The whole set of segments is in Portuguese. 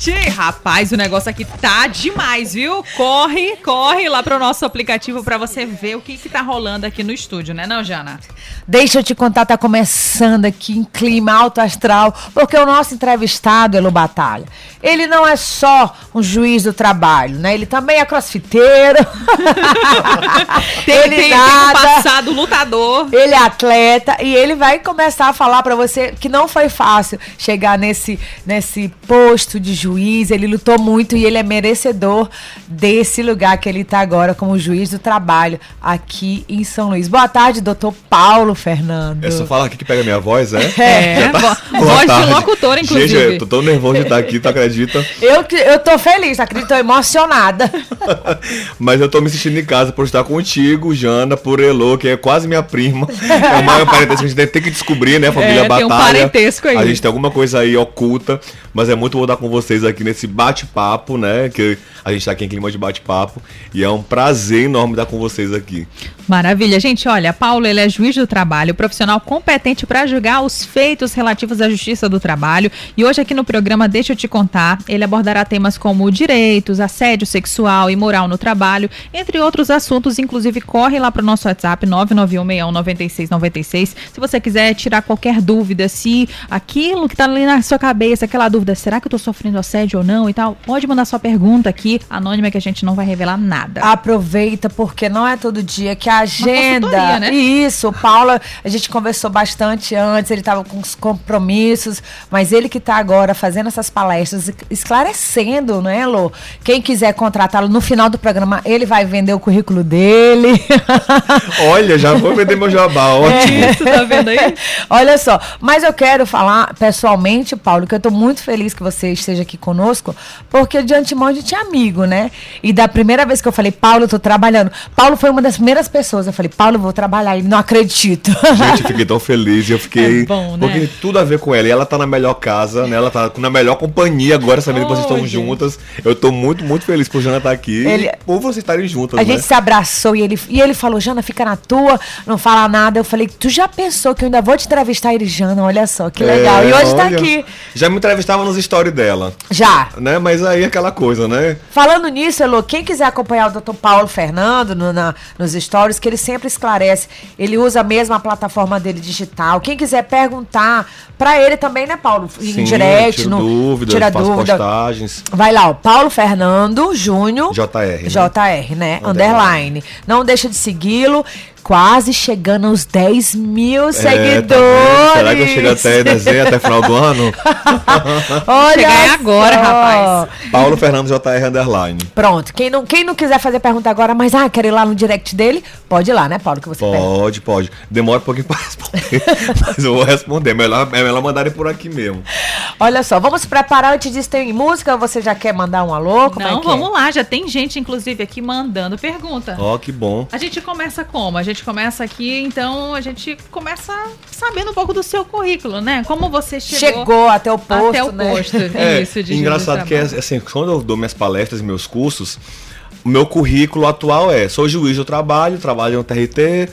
Gente. Rapaz, o negócio aqui tá demais, viu? Corre, corre lá pro nosso aplicativo para você ver o que que tá rolando aqui no estúdio, né, não, Jana? Deixa eu te contar, tá começando aqui em clima alto astral, porque o nosso entrevistado, Elo Batalha, ele não é só um juiz do trabalho, né? Ele também é crossfiteiro. Tem, ele tem, tem nada. um passado lutador. Ele é atleta e ele vai começar a falar pra você que não foi fácil chegar nesse, nesse posto de juiz. Ele lutou muito e ele é merecedor desse lugar que ele tá agora como juiz do trabalho aqui em São Luís. Boa tarde, doutor Paulo Fernando. É só falar aqui que pega minha voz, é? É, tá- voz de tarde. locutor, inclusive. Gente, eu tô tão nervoso de estar aqui, tu acredita? Eu, eu tô feliz, acredito, tô emocionada. Mas eu tô me sentindo em casa por estar contigo, Jana, por Elô, que é quase minha prima. É o maior parentesco que a gente deve ter que descobrir, né? Família É, tem um Batalha. parentesco aí. A gente tem alguma coisa aí oculta, mas é muito bom estar com vocês aqui nesse bate-papo, né? Que a gente tá aqui em clima de bate-papo. E é um prazer enorme estar com vocês aqui. Maravilha. Gente, olha, Paulo, ele é juiz do trabalho, profissional competente para julgar os feitos relativos à justiça do trabalho. E hoje aqui no programa Deixa eu te contar, ele abordará temas como direitos, assédio sexual e moral no trabalho, entre outros assuntos. Inclusive, corre lá para o nosso WhatsApp 991619696. Se você quiser tirar qualquer dúvida, se aquilo que está ali na sua cabeça, aquela dúvida, será que eu estou sofrendo assédio ou não e tal, pode mandar sua pergunta aqui, anônima, que a gente não vai revelar nada. Aproveita, porque não é todo dia que a agenda. né? Isso, o Paulo, a gente conversou bastante antes, ele estava com os compromissos, mas ele que está agora fazendo essas palestras, esclarecendo, né, Lô? Quem quiser contratá-lo no final do programa, ele vai vender o currículo dele. Olha, já vou vender meu jabá, ótimo. Isso, tá vendo aí? Olha só, mas eu quero falar pessoalmente, Paulo, que eu tô muito feliz que você esteja aqui conosco, porque de antemão a gente é amigo, né? E da primeira vez que eu falei, Paulo, eu tô trabalhando. Paulo foi uma das primeiras pessoas. Eu falei, Paulo, eu vou trabalhar. Ele não acredito. Gente, eu fiquei tão feliz. Eu fiquei. É bom, né? Porque tudo a ver com ela. E ela tá na melhor casa, né? Ela tá na melhor companhia agora, sabendo que vocês estão gente. juntas. Eu tô muito, muito feliz por Jana estar aqui. Ele- por vocês estarem juntas, A né? gente se abraçou e ele, e ele falou, Jana, fica na tua, não fala nada. Eu falei, tu já pensou que eu ainda vou te entrevistar? Ele, Jana, olha só, que legal. É, e hoje tá olha, aqui. Já me entrevistava nos stories dela. Já. Né? Mas aí aquela coisa, né? Falando nisso, Elô, quem quiser acompanhar o Dr. Paulo Fernando no- na- nos stories, que ele sempre esclarece, ele usa mesmo a plataforma dele digital. Quem quiser perguntar pra ele também, né, Paulo? Em Sim, direct, no, dúvidas, tira dúvida. postagens. Vai lá, ó, Paulo Fernando Júnior. JR, né? JR, né? Underline. Underline. Não deixa de segui-lo. Quase chegando aos 10 mil É, seguidores. tá? Será que eu chego até dezembro, até final do ano? Olha Chegar aí agora, rapaz. Paulo Fernando JR Underline. Pronto. Quem não, quem não quiser fazer pergunta agora, mas ah, quer ir lá no direct dele, pode ir lá, né, Paulo? Que você pergunta. Pode, pode. Demora um pouquinho pra responder. mas eu vou responder. Melhor, é melhor mandarem por aqui mesmo. Olha só, vamos se preparar. Antes disso, tem música? Você já quer mandar um alô? Como é Não, é? vamos lá, já tem gente, inclusive, aqui mandando pergunta. Ó, que bom. A gente começa como? A gente começa aqui, então a gente começa sabendo um pouco do seu currículo, né? Como você chegou, Chegou até o posto, até o né? posto. É, Isso, de engraçado que é, assim, quando eu dou minhas palestras e meus cursos, o meu currículo atual é, sou juiz do trabalho, trabalho no TRT,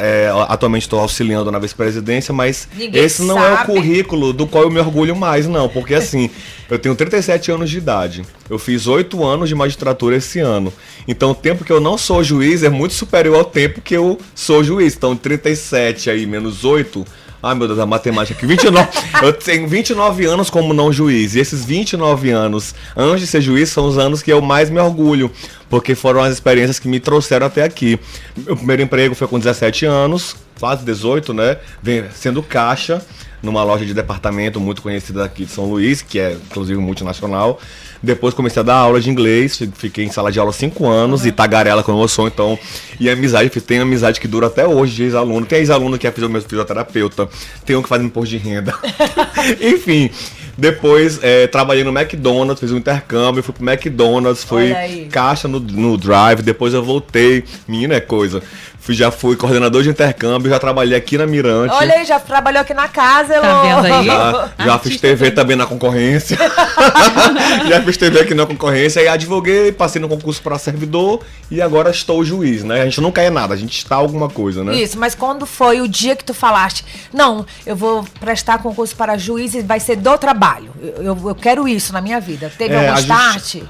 é, atualmente estou auxiliando na vice-presidência, mas Ninguém esse não é o sabe. currículo do qual eu me orgulho mais, não, porque assim, eu tenho 37 anos de idade, eu fiz 8 anos de magistratura esse ano, então o tempo que eu não sou juiz é muito superior ao tempo que eu sou juiz, então 37 aí menos 8... Ai meu Deus, a matemática aqui. 29. eu tenho 29 anos como não juiz. E esses 29 anos antes de ser juiz são os anos que eu mais me orgulho. Porque foram as experiências que me trouxeram até aqui. Meu primeiro emprego foi com 17 anos, quase 18, né? Vem- Sendo caixa numa loja de departamento muito conhecida aqui de São Luís, que é inclusive multinacional. Depois comecei a dar aula de inglês, fi- fiquei em sala de aula cinco anos e tagarela eu sou, então. E amizade, tem amizade que dura até hoje de ex-aluno. Tem ex-aluno que é fisioterapeuta, tem um que faz imposto de renda. Enfim, Depois é, trabalhei no McDonald's, fiz um intercâmbio, fui pro McDonald's, fui caixa no, no drive, depois eu voltei. Menina, é coisa. Fui, já fui coordenador de intercâmbio, já trabalhei aqui na Mirante. Olha aí, já trabalhou aqui na casa, Elô. Tá vendo aí? Já, já fiz TV também. também na concorrência. já fiz TV aqui na concorrência e advoguei, passei no concurso para servidor e agora estou juiz, né? A gente nunca é nada, a gente está alguma coisa, né? Isso, mas quando foi o dia que tu falaste, não, eu vou prestar concurso para juiz e vai ser do trabalho. Eu, eu, eu quero isso na minha vida. Teve É, algum a start? gente-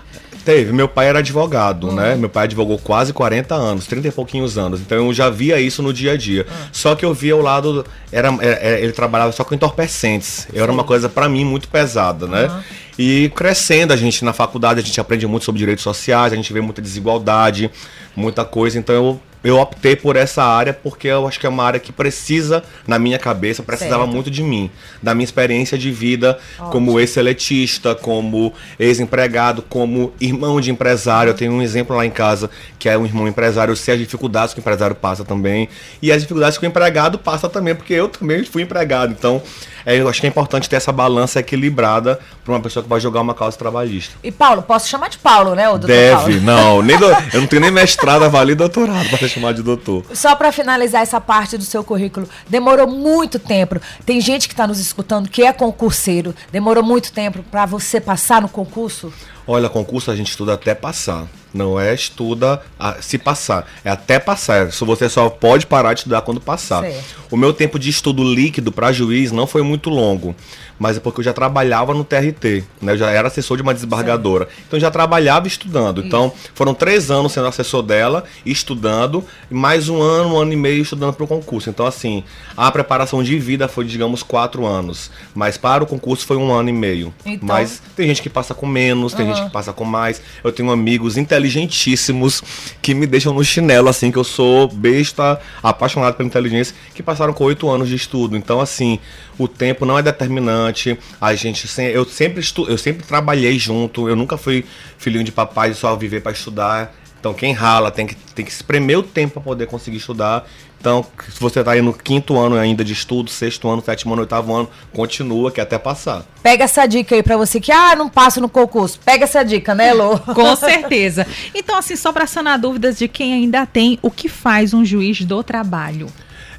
Teve, meu pai era advogado, Hum. né? Meu pai advogou quase 40 anos, 30 e pouquinhos anos. Então eu já via isso no dia a dia. Hum. Só que eu via o lado. Era, era- ele trabalhava só com entorpecentes. Era uma coisa, pra mim, muito pesada, né? E crescendo, a gente na faculdade, a gente aprende muito sobre direitos sociais, a gente vê muita desigualdade, muita coisa. Então eu. Eu optei por essa área porque eu acho que é uma área que precisa, na minha cabeça, precisava Certo. muito de mim, da minha experiência de vida como ex-seletista, como ex-empregado, como irmão de empresário. Eu tenho um exemplo lá em casa que é um irmão empresário. Eu sei as dificuldades que o empresário passa também e as dificuldades que o empregado passa também, porque eu também fui empregado. Então, é, eu acho que é importante ter essa balança equilibrada para uma pessoa que vai jogar uma causa trabalhista. E Paulo, posso chamar de Paulo, né, o doutor Deve, Paulo? não, nem do- eu não tenho nem mestrado, avaliado doutorado ser chamado de doutor. Só para finalizar essa parte do seu currículo, demorou muito tempo. Tem gente que está nos escutando que é concurseiro. Demorou muito tempo para você passar no concurso? Olha, concurso a gente estuda até passar. Não é estuda a- se passar. É até passar. Se você só pode parar de estudar quando passar. Certo. O meu tempo de estudo líquido para juiz não foi muito longo. Mas é porque eu já trabalhava no TRT. Né? Eu já era assessor de uma desembargadora. Então eu já trabalhava estudando. Então foram três anos sendo assessor dela, estudando. E mais um ano, um ano e meio estudando para o concurso. Então, assim, a preparação de vida foi, digamos, quatro anos. Mas para o concurso foi um ano e meio. Então- Mas tem gente que passa com menos, tem gente que passa com mais. Eu tenho amigos inteligentíssimos que me deixam no chinelo, assim, que eu sou besta, apaixonado pela inteligência, que passaram com oito anos de estudo. Então, assim, o tempo não é determinante. A gente, eu sempre estu, eu sempre trabalhei junto. Eu nunca fui filhinho de papai só viver para estudar. Então, quem rala tem que, tem que espremer o tempo para poder conseguir estudar. Então, se você está aí no quinto ano ainda de estudo, sexto ano, sétimo ano, oitavo ano, continua que até passar. Pega essa dica aí para você que, ah, não passo no concurso. Pega essa dica, né, Elô? Com certeza. Então, assim, só para sanar dúvidas de quem ainda tem, o que faz um juiz do trabalho?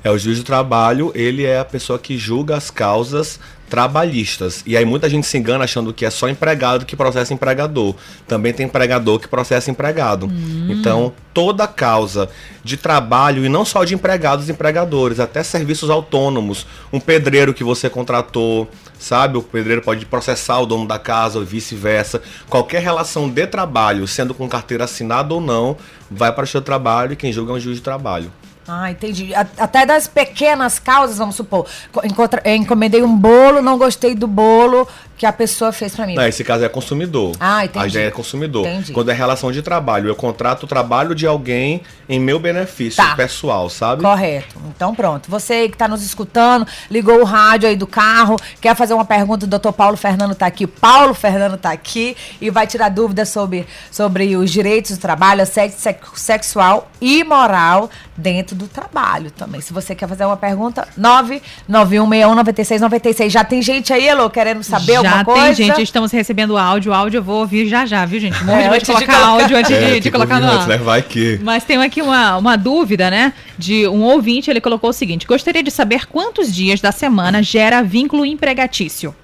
É, o juiz do trabalho, ele é a pessoa que julga as causas trabalhistas. E aí muita gente se engana achando que é só empregado que processa empregador. Também tem empregador que processa empregado. Então, toda causa de trabalho, e não só de empregados e empregadores, até serviços autônomos, um pedreiro que você contratou, sabe? O pedreiro pode processar o dono da casa ou vice-versa. Qualquer relação de trabalho, sendo com carteira assinada ou não, vai para o seu trabalho e quem julga é um juiz de trabalho. Ah, entendi. Até das pequenas causas, vamos supor. Co- encontra- eu encomendei um bolo, não gostei do bolo que a pessoa fez para mim. Não, esse caso é consumidor. Ah, entendi. A ideia é consumidor. Entendi. Quando é relação de trabalho, eu contrato o trabalho de alguém em meu benefício Tá. pessoal, sabe? Correto. Então pronto. Você que está nos escutando, ligou o rádio aí do carro, quer fazer uma pergunta, o doutor Paulo Fernando está aqui. Paulo Fernando está aqui e vai tirar dúvidas sobre, sobre os direitos do trabalho, assédio sex- sexual e moral dentro do trabalho também. Se você quer fazer uma pergunta, 991619696. Já tem gente aí, Elô, querendo saber já alguma tem coisa? gente, estamos recebendo áudio. Áudio eu vou ouvir já já, viu, gente? Morro É, de de colocar áudio antes É, de, de que colocar no ar. né? Vai que. Mas tem aqui uma, uma dúvida, né? De um ouvinte, ele colocou o seguinte: gostaria de saber quantos dias da semana gera vínculo empregatício.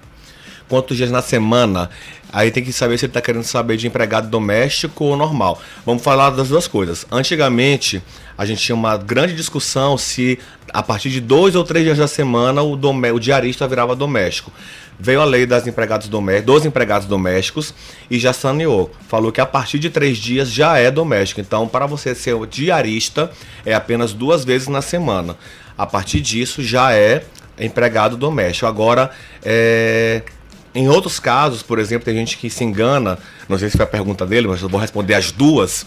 Quantos dias na semana? Aí tem que saber se ele está querendo saber de empregado doméstico ou normal. Vamos falar das duas coisas. Antigamente, a gente tinha uma grande discussão se a partir de dois ou três dias da semana o, domé- o diarista virava doméstico. Veio a lei das empregados dos empregados domésticos e já saneou. Falou que a partir de três dias já é doméstico. Então, para você ser diarista, é apenas duas vezes na semana. A partir disso já é empregado doméstico. Agora, é, em outros casos, por exemplo, tem gente que se engana, não sei se foi a pergunta dele, mas eu vou responder as duas.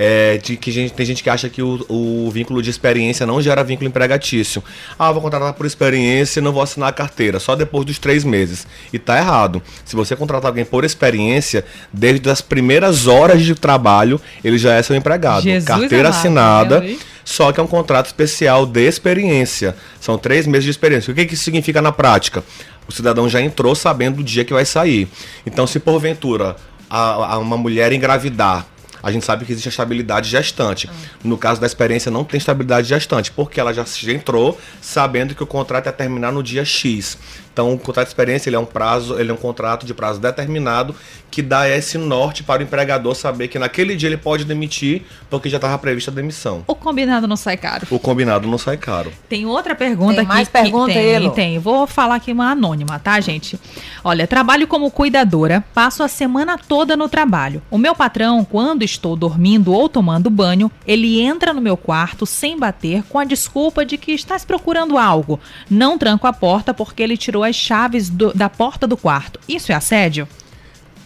é, de que gente- tem gente que acha que o, o vínculo de experiência não gera vínculo empregatício. Ah, vou contratar por experiência e não vou assinar a carteira, só depois dos três meses. E tá errado. Se você contratar alguém por experiência, desde as primeiras horas de trabalho, ele já é seu empregado. Jesus carteira amado, assinada. aí? Só que é um contrato especial de experiência. São três meses de experiência. O que, que isso significa na prática? O cidadão já entrou sabendo do dia que vai sair. Então, se porventura a, a uma mulher engravidar a gente sabe que existe a estabilidade gestante. No caso da experiência, não tem estabilidade gestante, porque ela já entrou sabendo que o contrato ia terminar no dia X. Então, o contrato de experiência ele é um prazo, ele é um contrato de prazo determinado que dá esse norte para o empregador saber que naquele dia ele pode demitir porque já estava prevista a demissão. O combinado não sai caro. O combinado não sai caro. Tem outra pergunta Tem aqui. mais que pergunta, tem, Elo? tem. Vou falar aqui uma anônima, tá, gente? Olha, trabalho como cuidadora, passo a semana toda no trabalho. O meu patrão, quando estou dormindo ou tomando banho, ele entra no meu quarto sem bater com a desculpa de que estás procurando algo. Não tranco a porta porque ele tirou as chaves do- da porta do quarto. Isso é assédio?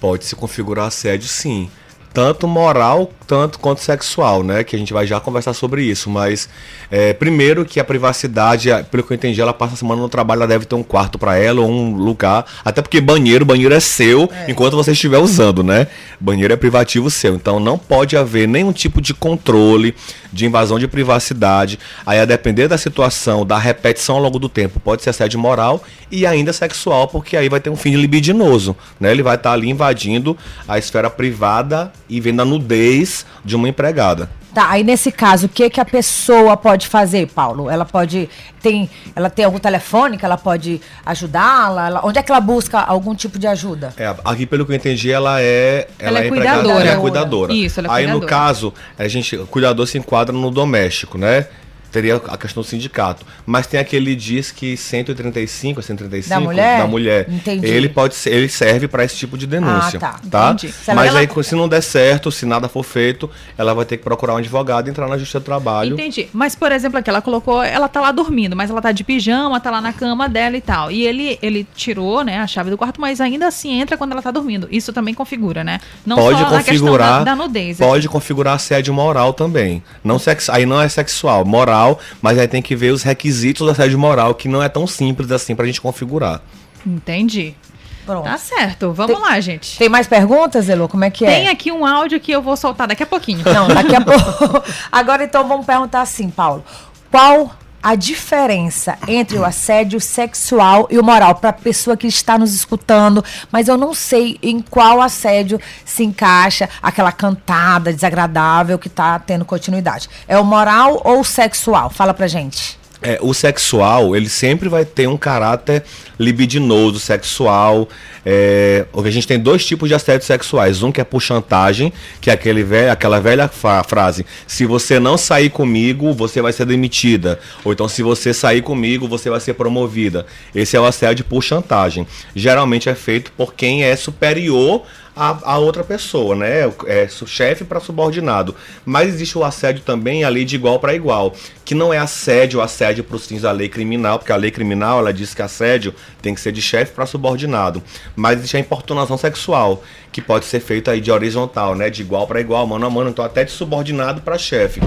Pode se configurar assédio, sim. Tanto moral, tanto quanto sexual, né? Que a gente vai já conversar sobre isso. Mas, é, primeiro que a privacidade, pelo que eu entendi, ela passa a semana no trabalho, ela deve ter um quarto para ela ou um lugar. Até porque banheiro, banheiro é seu enquanto você estiver usando, né? Banheiro é privativo seu. Então, não pode haver nenhum tipo de controle, de invasão de privacidade. Aí, a depender da situação, da repetição ao longo do tempo, pode ser assédio moral e ainda sexual, porque aí vai ter um fim libidinoso, né? Ele vai estar ali invadindo a esfera privada e vendo a nudez de uma empregada. Tá, aí nesse caso, o que que a pessoa pode fazer, Paulo? Ela pode tem, ela tem algum telefone que ela pode ajudá-la? Ela- onde é que ela busca algum tipo de ajuda? É, aqui, pelo que eu entendi, ela é. Ela é empregada, cuidadora. Ela é cuidadora. Isso, ela é Aí, no cuidadora. caso, a gente, o cuidador se enquadra no doméstico, né? Teria a questão do sindicato. Mas tem aquele diz que 135, 135 Da mulher? da mulher. Entendi. Ele pode ser, ele serve para esse tipo de denúncia, Ah, tá. tá? Mas ela- aí se não der certo, se nada for feito, ela vai ter que procurar um advogado e entrar na justiça do trabalho. Entendi. Mas, por exemplo, aqui, ela colocou, ela tá lá dormindo, mas ela tá de pijama, tá lá na cama dela e tal. E ele, ele tirou, né, a chave do quarto, mas ainda assim entra quando ela tá dormindo. Isso também configura, né? Não pode só na questão configurar da, da nudez. pode configurar assédio moral também não sex, aí não é sexual moral mas aí tem que ver os requisitos do assédio moral que não é tão simples assim pra gente configurar Entendi. Pronto. Tá certo. Vamos Tem- lá, gente. Tem mais perguntas, Elo? Como é que Tem é? aqui um áudio que eu vou soltar daqui a pouquinho. Não, daqui a pouco. Agora então vamos perguntar assim, Paulo. Qual a diferença entre o assédio sexual e o moral para a pessoa que está nos escutando, mas eu não sei em qual assédio se encaixa aquela cantada desagradável que está tendo continuidade. É o moral ou o sexual? Fala pra gente. É, o sexual, ele sempre vai ter um caráter libidinoso, sexual. É, a gente tem dois tipos de assédios sexuais. Um que é por chantagem, que é aquele velho, aquela velha frase: se você não sair comigo, você vai ser demitida. Ou então, se você sair comigo, você vai ser promovida. Esse é o assédio por chantagem. Geralmente é feito por quem é superior a, a outra pessoa, né? É chefe para subordinado. Mas existe o assédio também, a lei de igual para igual, que não é assédio, assédio para os fins da lei criminal, porque a lei criminal ela diz que assédio tem que ser de chefe para subordinado. Mas existe a importunação sexual, que pode ser feita aí de horizontal, né? De igual para igual, mano a mano, então até de subordinado para chefe.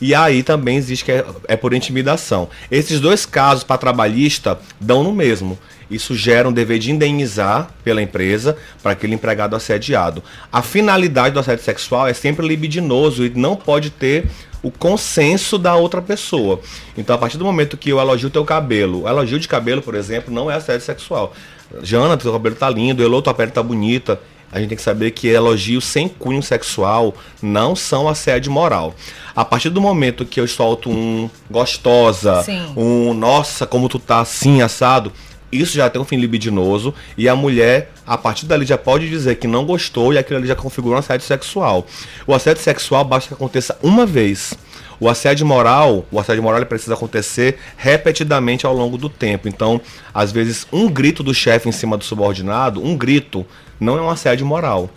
E aí também existe que é, é por intimidação. Esses dois casos para trabalhista dão no mesmo. Isso gera um dever de indenizar pela empresa para aquele empregado assediado. A finalidade do assédio sexual é sempre libidinoso e não pode ter o consenso da outra pessoa. Então, a partir do momento que eu elogio teu cabelo, o elogio de cabelo, por exemplo, não é assédio sexual. Jana, teu cabelo tá lindo, Elô, tua pele tá bonita. A gente tem que saber que elogios sem cunho sexual não são assédio moral. A partir do momento que eu solto um gostosa, Sim. um nossa, como tu tá assim, assado, isso já tem um fim libidinoso e a mulher, a partir dali, já pode dizer que não gostou e aquilo ali já configura um assédio sexual. O assédio sexual basta que aconteça uma vez. O assédio moral, o assédio moral precisa acontecer repetidamente ao longo do tempo. Então, às vezes, um grito do chefe em cima do subordinado, um grito, não é um assédio moral.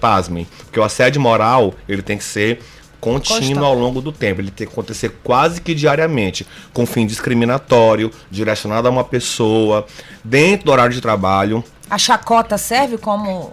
Pasmem. Porque o assédio moral, ele tem que ser contínuo ao longo do tempo. Ele tem que acontecer quase que diariamente, com fim discriminatório, direcionado a uma pessoa, dentro do horário de trabalho. A chacota serve como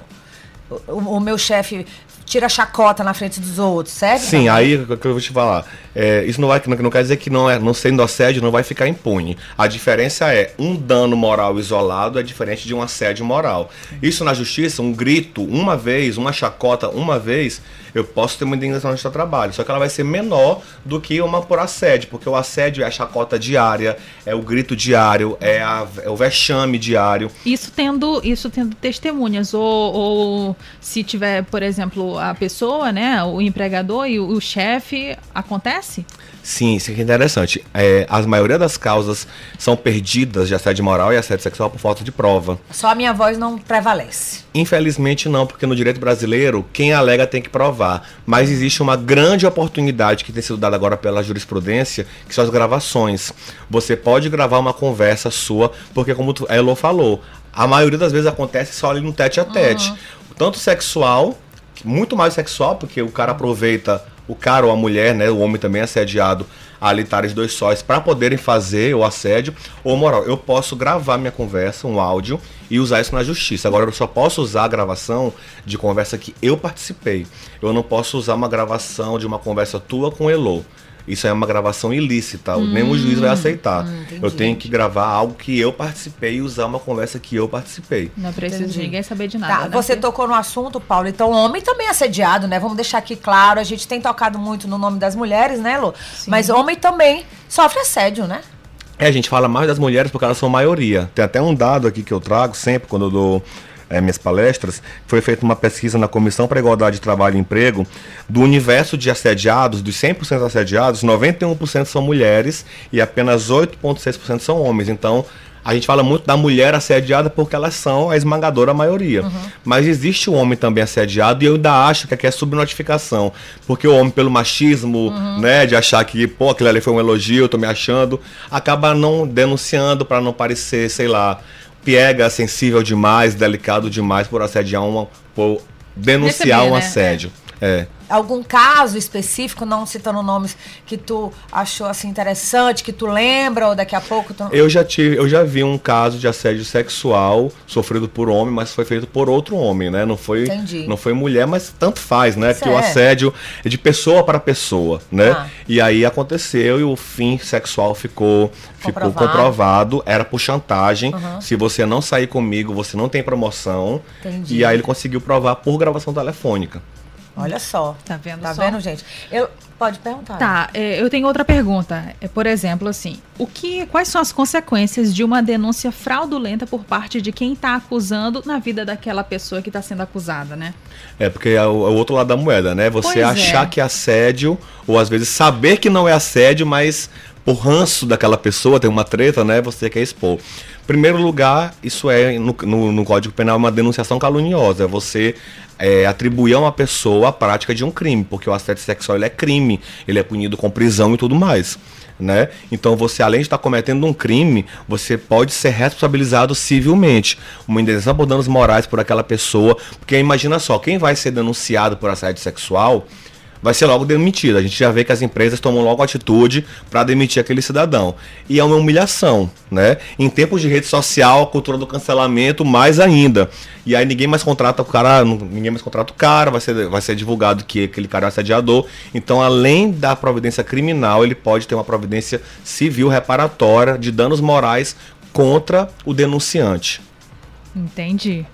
o, o meu chefe tira a chacota na frente dos outros, serve? Sim, também? aí o que eu vou te falar. É, isso não, vai, não, não quer dizer que não, é, não sendo assédio não vai ficar impune. A diferença é um dano moral isolado é diferente de um assédio moral. Isso na justiça, um grito uma vez, uma chacota uma vez, eu posso ter uma indenização de trabalho, só que ela vai ser menor do que uma por assédio, porque o assédio é a chacota diária, é o grito diário, é, a, é o vexame diário. Isso tendo, isso tendo testemunhas, ou, ou se tiver, por exemplo, a pessoa, né, o empregador e o, o chefe, acontece? Sim, isso é interessante. É, a maioria das causas são perdidas de assédio moral e assédio sexual por falta de prova. Só a minha voz não prevalece. Infelizmente não, porque no direito brasileiro, quem alega tem que provar. Mas existe uma grande oportunidade que tem sido dada agora pela jurisprudência, que são as gravações. Você pode gravar uma conversa sua, porque como a Elo falou, a maioria das vezes acontece só ali no tete a tete. Uhum. Tanto sexual, muito mais sexual, porque o cara aproveita o cara ou a mulher, né, o homem também é assediado, ali estarem os dois sóis para poderem fazer o assédio, ou moral, eu posso gravar minha conversa, um áudio, e usar isso na justiça. Agora eu só posso usar a gravação de conversa que eu participei. Eu não posso usar uma gravação de uma conversa tua com Elo isso é uma gravação ilícita, hum, nenhum juiz vai aceitar. Hum, eu tenho que gravar algo que eu participei e usar uma conversa que eu participei. Não precisa de ninguém saber de nada. Tá, né? Você tocou no assunto, Paulo, então homem também é assediado, né? Vamos deixar aqui claro, a gente tem tocado muito no nome das mulheres, né, Lu? Sim. Mas homem também sofre assédio, né? É, a gente fala mais das mulheres porque elas são maioria. Tem até um dado aqui que eu trago sempre quando eu dou é, minhas palestras, foi feita uma pesquisa na Comissão para a Igualdade de Trabalho e Emprego, do universo de assediados, dos 100% assediados, 91% são mulheres e apenas 8,6% são homens. Então, a gente fala muito da mulher assediada porque elas são a esmagadora maioria. Uhum. Mas existe o homem também assediado e eu ainda acho que aqui é subnotificação. Porque o homem, pelo machismo, uhum. né, de achar que, pô, aquilo ali foi um elogio, eu tô me achando, acaba não denunciando para não parecer, sei lá, piega sensível demais, delicado demais por assediar uma. por denunciar Receber, um né? assédio. É algum caso específico, não citando nomes que tu achou assim interessante, que tu lembra ou daqui a pouco tu... Eu já tive, eu já vi um caso de assédio sexual sofrido por homem, mas foi feito por outro homem, né? Não foi Entendi. não foi mulher, mas tanto faz, né? Porque o assédio é de pessoa para pessoa, né? Ah. E aí aconteceu e o fim sexual ficou ficou comprovado, comprovado era por chantagem. Uhum. Se você não sair comigo, você não tem promoção. Entendi. E aí ele conseguiu provar por gravação telefônica. Olha só. Tá vendo Tá só? vendo, gente? Eu, pode perguntar. Tá, é, eu tenho outra pergunta. É, por exemplo, assim, o que, quais são as consequências de uma denúncia fraudulenta por parte de quem está acusando na vida daquela pessoa que está sendo acusada, né? É, porque é o, é o, outro lado da moeda, né? Você pois é. achar é. que é assédio, ou às vezes saber que não é assédio, mas por ranço daquela pessoa, tem uma treta, né? Você quer expor. Primeiro lugar, isso é, no, no, no Código Penal, uma denunciação caluniosa. Você é, atribuir a uma pessoa a prática de um crime, porque o assédio sexual é crime, ele é punido com prisão e tudo mais. Né? Então você, além de estar cometendo um crime, você pode ser responsabilizado civilmente. Uma indenização por danos morais por aquela pessoa. Porque imagina só, quem vai ser denunciado por assédio sexual vai ser logo demitido. A gente já vê que as empresas tomam logo atitude para demitir aquele cidadão. E é uma humilhação, né? Em tempos de rede social, cultura do cancelamento, mais ainda. E aí ninguém mais contrata o cara, ninguém mais contrata o cara, vai ser, vai ser divulgado que aquele cara é assediador. Então, além da providência criminal, ele pode ter uma providência civil reparatória de danos morais contra o denunciante. Entendi.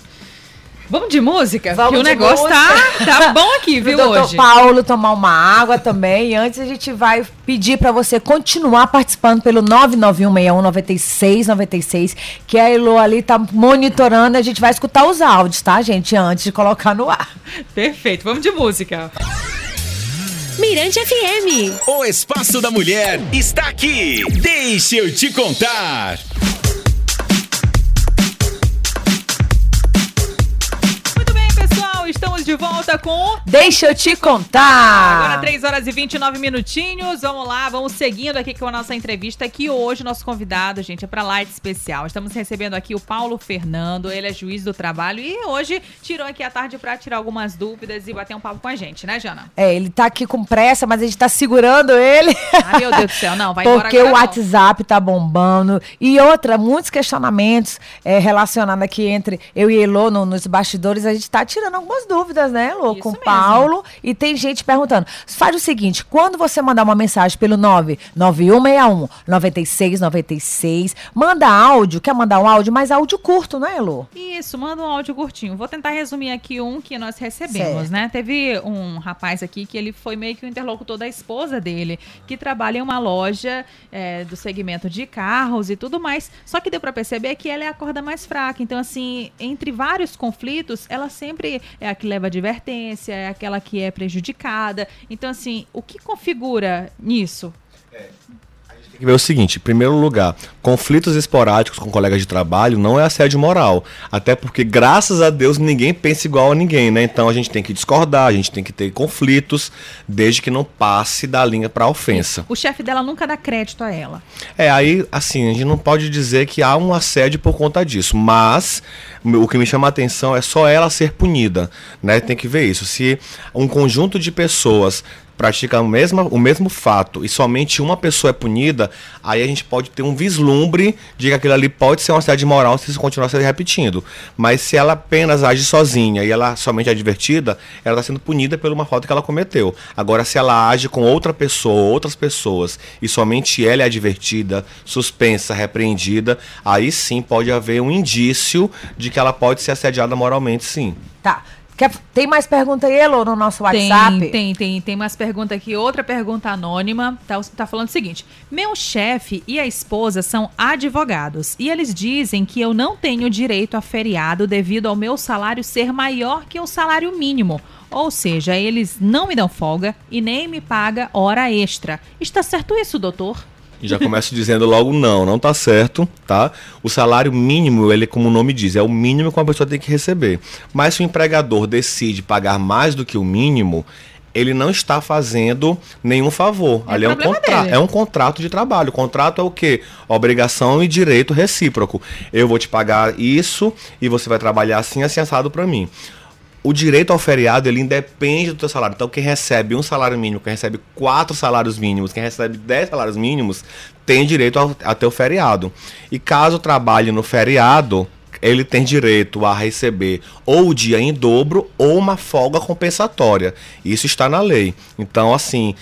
Vamos de música? Vamos que o negócio tá, tá bom aqui, viu, hoje. Paulo tomar uma água também. E antes a gente vai pedir para você continuar participando pelo 991619696, que a Elo ali tá monitorando. A gente vai escutar os áudios, tá, gente? Antes de colocar no ar. Perfeito. Vamos de música. Mirante FM. O Espaço da Mulher está aqui. Deixa eu te contar. Com. Deixa eu te contar! Agora 3 horas e 29 minutinhos. Vamos lá, vamos seguindo aqui com a nossa entrevista. Que hoje nosso convidado, gente, é para Light Especial. Estamos recebendo aqui o Paulo Fernando, ele é juiz do trabalho e hoje tirou aqui a tarde para tirar algumas dúvidas e bater um papo com a gente, né, Jana? É, ele tá aqui com pressa, mas a gente tá segurando ele. Ai, meu Deus do céu, não, vai Porque embora. Porque o WhatsApp não. tá bombando. E outra, muitos questionamentos é, relacionados aqui entre eu e Elô no, nos bastidores, a gente tá tirando algumas dúvidas dúvidas, né, Lô, com o Paulo. E tem gente perguntando. Faz o seguinte: quando você mandar uma mensagem pelo 99161 9696, manda áudio, quer mandar um áudio, mas áudio curto, né, Lô? Isso, manda um áudio curtinho. Vou tentar resumir aqui um que nós recebemos, certo. né? Teve um rapaz aqui que ele foi meio que o interlocutor da esposa dele, que trabalha em uma loja é, do segmento de carros e tudo mais. Só que deu para perceber que ela é a corda mais fraca. Então, assim, entre vários conflitos, ela sempre é a que leva advertência, é aquela que é prejudicada. Então, assim, o que configura nisso? É tem que ver o seguinte: em primeiro lugar, conflitos esporádicos com colegas de trabalho não é assédio moral. Até porque, graças a Deus, ninguém pensa igual a ninguém, né? Então a gente tem que discordar, a gente tem que ter conflitos, desde que não passe da linha para ofensa. O chefe dela nunca dá crédito a ela. É, aí, assim, a gente não pode dizer que há um assédio por conta disso, mas o que me chama a atenção é só ela ser punida, né? Tem que ver isso. Se um conjunto de pessoas pratica o mesmo, o mesmo fato e somente uma pessoa é punida, aí a gente pode ter um vislumbre de que aquilo ali pode ser uma cidade moral se isso continuar se repetindo. Mas se ela apenas age sozinha e ela somente é advertida, ela está sendo punida por uma falta que ela cometeu. Agora, se ela age com outra pessoa, outras pessoas, e somente ela é advertida, suspensa, repreendida, aí sim pode haver um indício de que ela pode ser assediada moralmente, sim. Tá. Quer, tem mais pergunta aí, Elô, no nosso WhatsApp? Tem, tem, tem. Tem mais pergunta aqui. Outra pergunta anônima. Tá, tá falando o seguinte: Meu chefe e a esposa são advogados e eles dizem que eu não tenho direito a feriado devido ao meu salário ser maior que o salário mínimo. Ou seja, eles não me dão folga e nem me paga hora extra. Está certo isso, doutor? E já começo dizendo logo não, não tá certo, tá? O salário mínimo, ele como o nome diz, é o mínimo que uma pessoa tem que receber. Mas se o empregador decide pagar mais do que o mínimo, ele não está fazendo nenhum favor. É Ali é um, contra é um contrato de trabalho. O contrato é o quê? Obrigação e direito recíproco. Eu vou te pagar isso e você vai trabalhar assim, assim, assado para mim o direito ao feriado ele independe do teu salário. Então, quem recebe um salário mínimo, quem recebe quatro salários mínimos, quem recebe dez salários mínimos, tem direito a ter o feriado. E caso trabalhe no feriado, ele tem direito a receber ou o dia em dobro ou uma folga compensatória. Isso está na lei. Então, assim,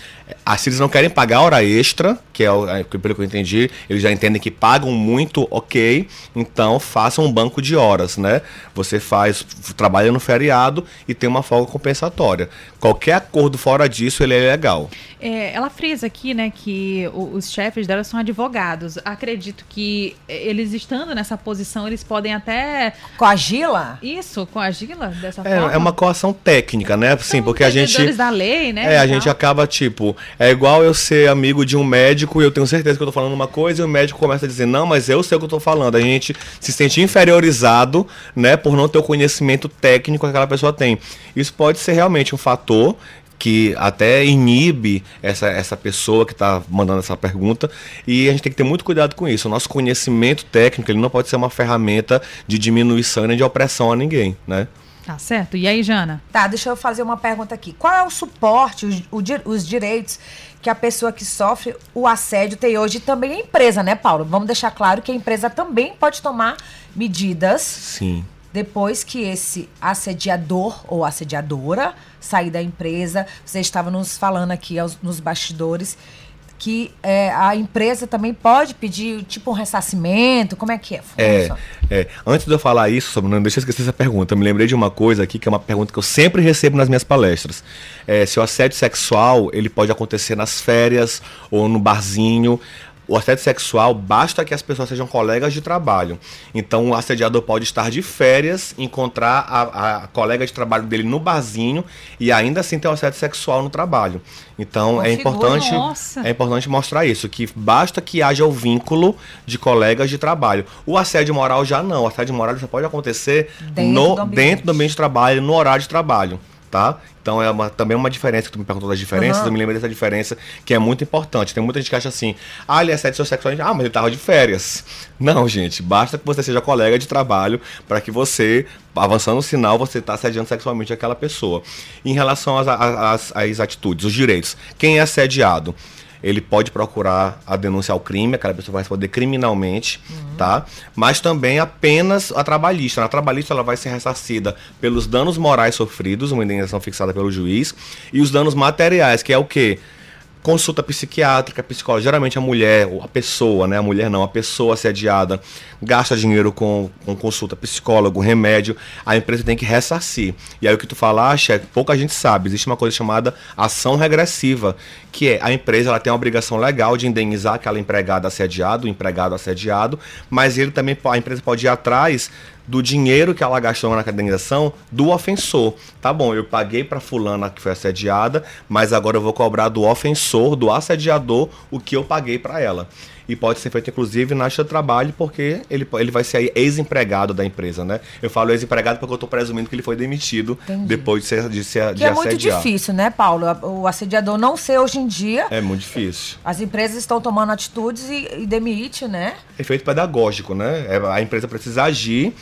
se eles não querem pagar hora extra, que é, o, é, pelo que eu entendi, eles já entendem que pagam muito, ok. Então façam um banco de horas, né? Você faz, trabalha no feriado e tem uma folga compensatória. Qualquer acordo fora disso, ele é legal. É, ela frisa aqui, né, que os chefes dela são advogados. Acredito que eles estando nessa posição, eles podem até. Coagila? Isso, coagila dessa é, forma. É uma coação técnica, né? Sim, porque a gente. da lei, né? É, a gente acaba, tipo, é igual eu ser amigo de um médico e eu tenho certeza que eu tô falando uma coisa e o médico começa a dizer, não, mas eu sei o que eu tô falando. A gente se sente inferiorizado, né, por não ter o conhecimento técnico que aquela pessoa tem. Isso pode ser realmente um fator que até inibe essa, essa pessoa que está mandando essa pergunta e a gente tem que ter muito cuidado com isso. O nosso conhecimento técnico ele não pode ser uma ferramenta de diminuição nem de opressão a ninguém, né? Tá certo. E aí, Jana? Tá, deixa eu fazer uma pergunta aqui. Qual é o suporte, os, os direitos que a pessoa que sofre o assédio tem hoje e também a empresa, né, Paulo? Vamos deixar claro que a empresa também pode tomar medidas. Sim. Depois que esse assediador ou assediadora sair da empresa, você estava nos falando aqui aos, nos bastidores que é, a empresa também pode pedir tipo um ressarcimento? Como é que é? É, é, Antes de eu falar isso, sobre, não deixa eu esquecer essa pergunta. Eu me lembrei de uma coisa aqui que é uma pergunta que eu sempre recebo nas minhas palestras. É, se o assédio sexual ele pode acontecer nas férias ou no barzinho o assédio sexual basta que as pessoas sejam colegas de trabalho. Então o assediador pode estar de férias, encontrar a, a colega de trabalho dele no barzinho e ainda assim ter um assédio sexual no trabalho. Então é importante é importante mostrar isso, que basta que haja o vínculo de colegas de trabalho. O assédio moral já não. O assédio moral já pode acontecer dentro, no, do, dentro do ambiente de trabalho, no horário de trabalho tá? Então é uma, também uma diferença que tu me perguntou das diferenças, uhum. eu me lembro dessa diferença que é muito importante. Tem muita gente que acha assim, ah, ele é sexo sexual, ah, mas ele tava de férias. Não, gente, basta que você seja colega de trabalho para que você, avançando o sinal, você está assediando sexualmente aquela pessoa. Em relação às, às, às atitudes, os direitos, quem é assediado? Ele pode procurar a denúncia ao crime, aquela pessoa vai responder criminalmente, uhum. tá? Mas também apenas a trabalhista. Na trabalhista ela vai ser ressarcida pelos danos morais sofridos, uma indenização fixada pelo juiz, e os danos materiais, que é o quê? Consulta psiquiátrica, psicóloga. Geralmente a mulher, a pessoa, né? A mulher não, a pessoa assediada gasta dinheiro com, com consulta psicólogo, remédio. A empresa tem que ressarcir. E aí o que tu falaste é pouca gente sabe. Existe uma coisa chamada ação regressiva, que é a empresa ela tem a obrigação legal de indenizar aquela empregada assediada, o empregado assediado, mas ele também a empresa pode ir atrás do dinheiro que ela gastou na indenização do ofensor. Tá bom, eu paguei para fulana que foi assediada, mas agora eu vou cobrar do ofensor, do assediador, o que eu paguei para ela e pode ser feito inclusive na de trabalho porque ele, ele vai ser ex-empregado da empresa, né? Eu falo ex-empregado porque eu estou presumindo que ele foi demitido Entendi. depois de ser, de ser que de é assediar. muito difícil, né, Paulo? O assediador não ser hoje em dia. É muito difícil. As empresas estão tomando atitudes e, e demite, né? Efeito pedagógico, né? É, a empresa precisa agir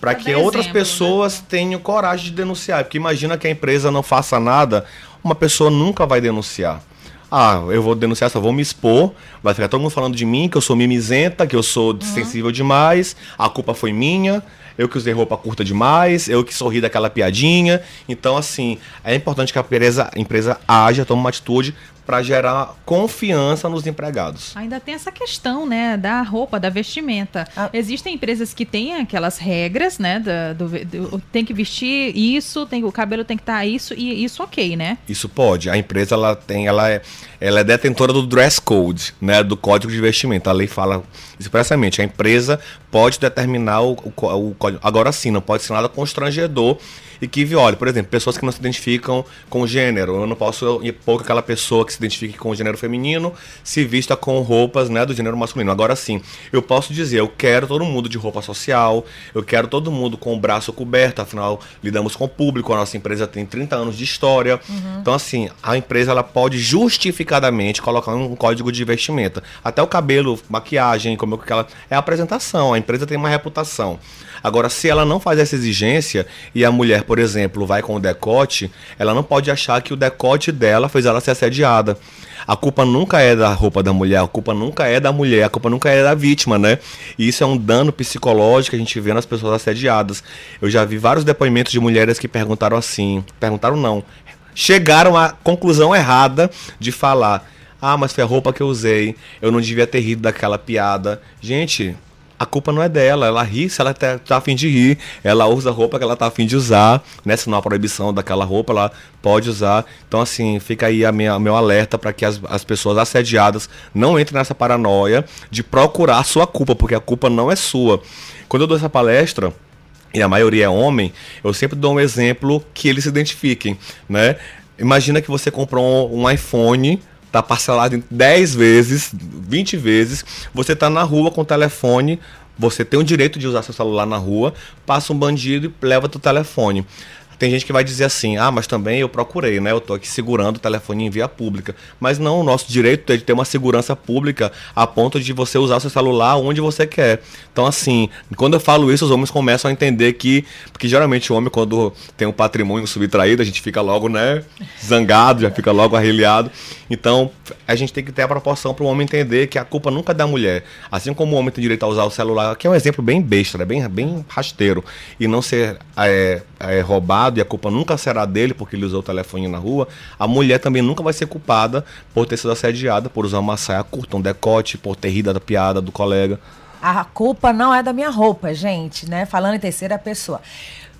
para que outras exemplo, pessoas né? tenham coragem de denunciar. Porque imagina que a empresa não faça nada, uma pessoa nunca vai denunciar. Ah, eu vou denunciar, só vou me expor. Vai ficar todo mundo falando de mim, que eu sou mimizenta, que eu sou uhum. sensível demais, a culpa foi minha, eu que usei roupa curta demais, eu que sorri daquela piadinha. Então, assim, é importante que a empresa, a empresa haja, tome uma atitude para gerar confiança nos empregados. Ainda tem essa questão, né, da roupa, da vestimenta. Ah. Existem empresas que têm aquelas regras, né, do, do, do, tem que vestir isso, tem o cabelo tem que estar tá isso e isso ok, né? Isso pode. A empresa ela tem, ela é, ela é detentora do dress code, né, do código de vestimenta. A lei fala expressamente, a empresa pode determinar o, o, o código. Agora sim, não pode ser nada constrangedor e que viole, por exemplo, pessoas que não se identificam com gênero. Eu não posso impor que aquela pessoa que se identifique com o gênero feminino se vista com roupas né, do gênero masculino. Agora sim, eu posso dizer, eu quero todo mundo de roupa social, eu quero todo mundo com o braço coberto, afinal, lidamos com o público, a nossa empresa tem 30 anos de história. Uhum. Então, assim, a empresa ela pode justificadamente colocar um código de vestimenta. Até o cabelo, maquiagem, como é que ela. É a apresentação, a empresa tem uma reputação. Agora, se ela não faz essa exigência e a mulher, por exemplo, vai com o decote, ela não pode achar que o decote dela fez ela ser assediada. A culpa nunca é da roupa da mulher, a culpa nunca é da mulher, a culpa nunca é da vítima, né? E isso é um dano psicológico que a gente vê nas pessoas assediadas. Eu já vi vários depoimentos de mulheres que perguntaram assim, perguntaram não, chegaram à conclusão errada de falar: "Ah, mas foi a roupa que eu usei, eu não devia ter rido daquela piada". Gente, a culpa não é dela. Ela ri se ela tá, tá afim de rir. Ela usa a roupa que ela tá afim de usar. Né? Se não há proibição daquela roupa, ela pode usar. Então, assim, fica aí a minha, meu alerta para que as, as pessoas assediadas não entrem nessa paranoia de procurar a sua culpa, porque a culpa não é sua. Quando eu dou essa palestra, e a maioria é homem, eu sempre dou um exemplo que eles se identifiquem, né? Imagina que você comprou um, um iPhone tá parcelado em 10 vezes, 20 vezes. Você tá na rua com o telefone, você tem o direito de usar seu celular na rua, passa um bandido e leva teu telefone. Tem gente que vai dizer assim, ah, mas também eu procurei, né? Eu tô aqui segurando o telefone em via pública. Mas não, o nosso direito é de ter uma segurança pública a ponto de você usar seu celular onde você quer. Então, assim, quando eu falo isso, os homens começam a entender que. Porque geralmente o homem, quando tem um patrimônio subtraído, a gente fica logo, né? Zangado, já fica logo arreliado. Então, a gente tem que ter a proporção para o homem entender que a culpa nunca é da mulher. Assim como o homem tem direito a usar o celular, que é um exemplo bem besta, né? bem, bem rasteiro, e não ser é, é, roubado, e a culpa nunca será dele porque ele usou o telefone na rua, a mulher também nunca vai ser culpada por ter sido assediada, por usar uma saia curta, um decote, por ter rido da piada do colega. A culpa não é da minha roupa, gente, né? Falando em terceira pessoa.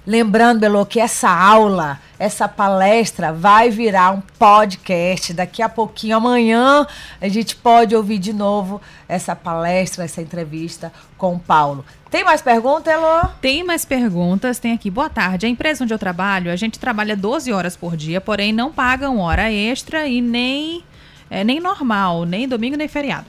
Lembrando, Belo, que essa aula, essa palestra vai virar um podcast. Daqui a pouquinho, amanhã, a gente pode ouvir de novo essa palestra, essa entrevista com o Paulo. Tem mais perguntas, Elo? Tem mais perguntas, tem aqui. Boa tarde. A empresa onde eu trabalho, a gente trabalha 12 horas por dia, porém não pagam hora extra e nem, é, nem normal, nem domingo nem feriado.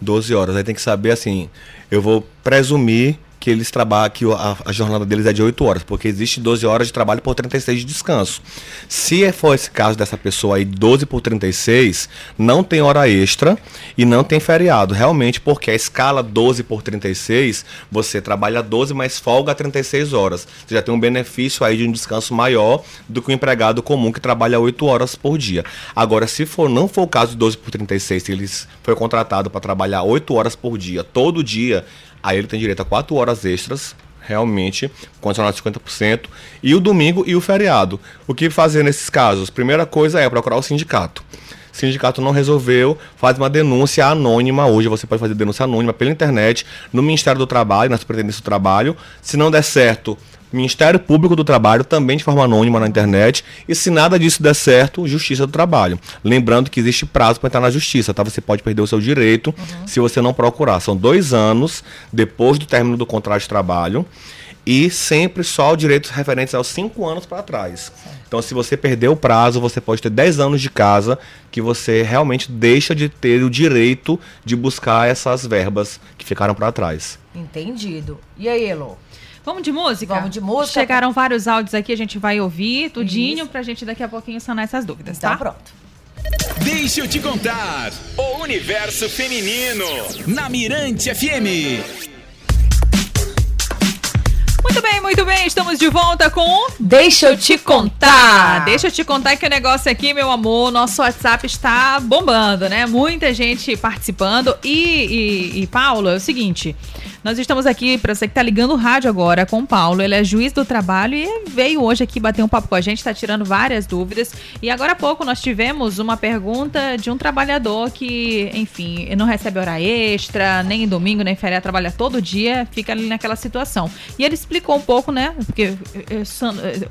12 horas. Aí tem que saber assim, eu vou presumir que eles trabalham, que a, a, jornada deles é de 8 horas, porque existe 12 horas de trabalho por 36 de descanso. Se for esse caso dessa pessoa aí, 12 por 36, não tem hora extra e não tem feriado, realmente, porque a escala 12 por 36, você trabalha 12, mas folga 36 horas. Você já tem um benefício aí de um descanso maior do que o empregado comum que trabalha 8 horas por dia. Agora, se for não for o caso de 12 por 36, se ele foi contratado para trabalhar 8 horas por dia, todo dia, Aí ele tem direito a 4 horas extras, realmente, condicionado de 50%, e o domingo e o feriado. O que fazer nesses casos? Primeira coisa é procurar o sindicato. O sindicato não resolveu, faz uma denúncia anônima. Hoje você pode fazer denúncia anônima pela internet, no Ministério do Trabalho, na Superintendência do Trabalho. Se não der certo, Ministério Público do Trabalho, também de forma anônima na internet. E se nada disso der certo, Justiça do Trabalho. Lembrando que existe prazo para entrar na Justiça, tá? Você pode perder o seu direito uhum. se você não procurar. São dois anos depois do término do contrato de trabalho e sempre só o direito referentes aos cinco anos para trás. Então, se você perder o prazo, você pode ter 10 anos de casa que você realmente deixa de ter o direito de buscar essas verbas que ficaram para trás. Entendido. E aí, Elo? Vamos de música? Vamos de música. Chegaram vários áudios aqui, a gente vai ouvir tudinho Isso. pra gente daqui a pouquinho sanar essas dúvidas, então, tá? pronto. Deixa eu te contar. O universo feminino na Mirante FM. Muito bem, muito bem. Estamos de volta com Deixa eu te contar. Deixa eu te contar que o negócio aqui, meu amor, nosso WhatsApp está bombando, né? Muita gente participando. E, e, e Paulo, é o seguinte: nós estamos aqui, para você que está ligando o rádio agora, com o Paulo. Ele é juiz do trabalho e veio hoje aqui bater um papo com a gente, está tirando várias dúvidas. E agora há pouco nós tivemos uma pergunta de um trabalhador que, enfim, não recebe hora extra, nem em domingo, nem férias, trabalha todo dia, fica ali naquela situação. E ele explicou um pouco, né? Porque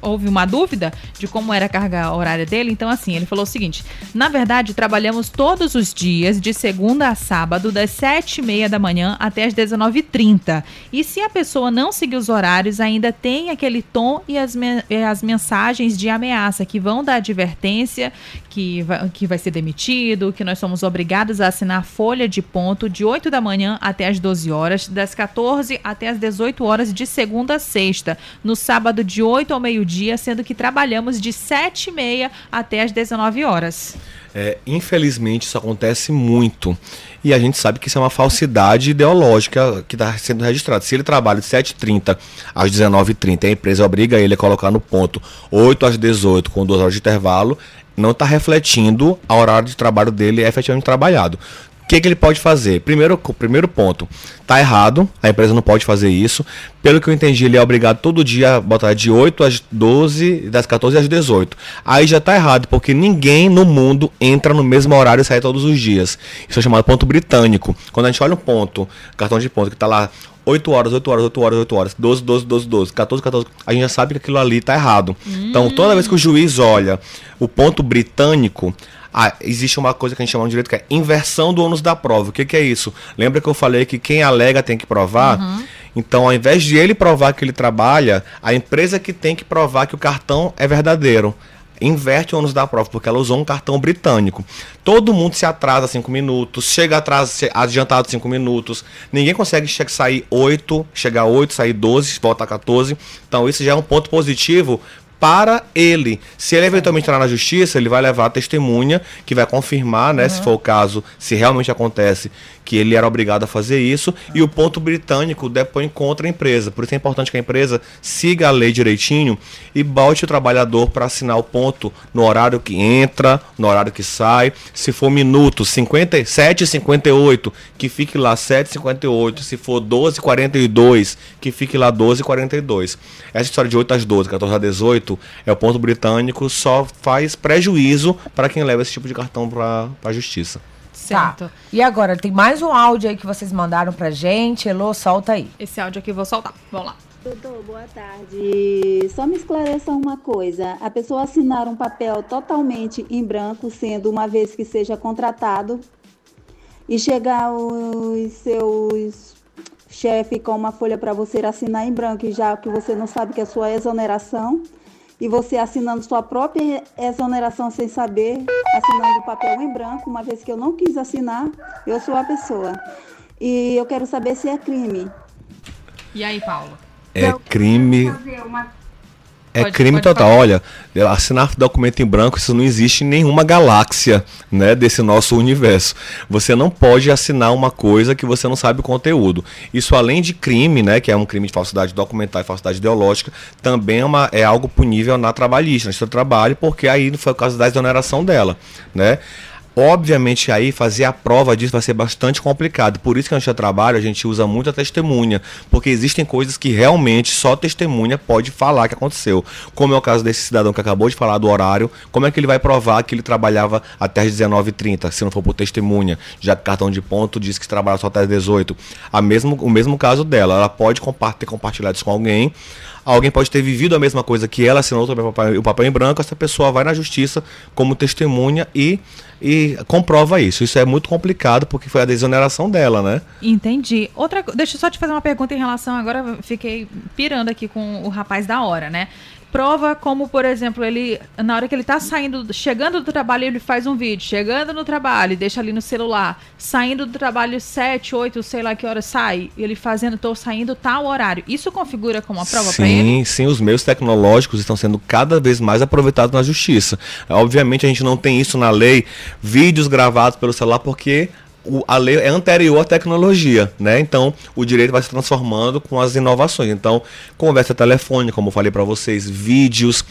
houve uma dúvida de como era a carga horária dele. Então, assim, ele falou o seguinte: na verdade, trabalhamos todos os dias, de segunda a sábado, das sete e meia da manhã até as 19h30. 30. E se a pessoa não seguir os horários, ainda tem aquele tom e as, me as mensagens de ameaça que vão dar advertência que vai, que vai ser demitido, que nós somos obrigados a assinar folha de ponto de 8 da manhã até as 12 horas, das 14 até as 18 horas de segunda a sexta, no sábado de 8 ao meio-dia, sendo que trabalhamos de 7 e meia até as 19 horas. É, infelizmente isso acontece muito. E a gente sabe que isso é uma falsidade ideológica que está sendo registrada. Se ele trabalha de 7h30 às 19h30 a empresa obriga ele a colocar no ponto 8 às 18 com 2 horas de intervalo, não está refletindo a horário de trabalho dele é efetivamente trabalhado. O que, que, ele pode fazer? Primeiro, primeiro ponto, tá errado, a empresa não pode fazer isso. Pelo que eu entendi, ele é obrigado todo dia a botar de 8 às 12, das 14 às 18. Aí já tá errado, porque ninguém no mundo entra no mesmo horário e sai todos os dias. Isso é chamado ponto britânico. Quando a gente olha um ponto, cartão de ponto, que tá lá 8 horas, 8 horas, 8 horas, 8 horas, 12, 12, 12, 12, 14, 14, a gente já sabe que aquilo ali tá errado. Hum. Então, toda vez que o juiz olha o ponto britânico, ah, existe uma coisa que a gente chama de direito que é inversão do ônus da prova. O que, que é isso? Lembra que eu falei que quem alega tem que provar? Uhum. Então, ao invés de ele provar que ele trabalha, a empresa que tem que provar que o cartão é verdadeiro inverte o ônus da prova, porque ela usou um cartão britânico. Todo mundo se atrasa 5 minutos, chega atrás adiantado 5 minutos. Ninguém consegue sair 8, chegar 8, sair 12, voltar 14. Então, isso já é um ponto positivo para ele. Se ele eventualmente entrar na justiça, ele vai levar a testemunha que vai confirmar, né, uhum. se for o caso, se realmente acontece que ele era obrigado a fazer isso, e o ponto britânico depõe contra a empresa. Por isso é importante que a empresa siga a lei direitinho e bote o trabalhador para assinar o ponto no horário que entra, no horário que sai. Se for minutos, 57 58, que fique lá 7,58. Se for 12,42, que fique lá 12,42. Essa história de 8 às 12, 14 às 18, é o ponto britânico, só faz prejuízo para quem leva esse tipo de cartão para a justiça. Certo. Tá. E agora, tem mais um áudio aí que vocês mandaram pra gente. Elô, solta aí. Esse áudio aqui eu vou soltar. Vamos lá. Doutor, boa tarde. Só me esclareça uma coisa. A pessoa assinar um papel totalmente em branco, sendo uma vez que seja contratado, e chegar os seus chefe com uma folha para você assinar em branco, já que você não sabe que é sua exoneração, e você assinando sua própria exoneração sem saber, assinando o papel em branco, uma vez que eu não quis assinar, eu sou a pessoa. E eu quero saber se é crime. E aí, Paulo? É crime. É pode, crime pode total. Falar. Olha, assinar documento em branco, isso não existe em nenhuma galáxia né, desse nosso universo. Você não pode assinar uma coisa que você não sabe o conteúdo. Isso, além de crime, né, que é um crime de falsidade documental e falsidade ideológica, também é, uma, é algo punível na trabalhista, no seu trabalho, porque aí foi o caso da exoneração dela. Né? Obviamente aí fazer a prova disso vai ser bastante complicado. Por isso que a gente trabalho, a gente usa muito a testemunha, porque existem coisas que realmente só testemunha pode falar que aconteceu. Como é o caso desse cidadão que acabou de falar do horário, como é que ele vai provar que ele trabalhava até as 19h30, se não for por testemunha, já que cartão de ponto diz que trabalha só até as 18 a mesmo, O mesmo caso dela, ela pode ter compartilhado isso com alguém, Alguém pode ter vivido a mesma coisa que ela, assinou também o papel, o papel em branco, essa pessoa vai na justiça como testemunha e, e comprova isso. Isso é muito complicado porque foi a desoneração dela, né? Entendi. Outra, deixa eu só te fazer uma pergunta em relação, agora fiquei pirando aqui com o rapaz da hora, né? Prova como, por exemplo, ele na hora que ele tá saindo, chegando do trabalho, ele faz um vídeo, chegando no trabalho, deixa ali no celular, saindo do trabalho 7, 8, sei lá que hora sai, ele fazendo, tô saindo tal horário. Isso configura como uma prova para ele? Sim, sim, os meios tecnológicos estão sendo cada vez mais aproveitados na justiça. Obviamente a gente não tem isso na lei, vídeos gravados pelo celular porque o, a lei é anterior à tecnologia, né? Então, o direito vai se transformando com as inovações. Então, conversa telefônica, como eu falei para vocês, vídeos,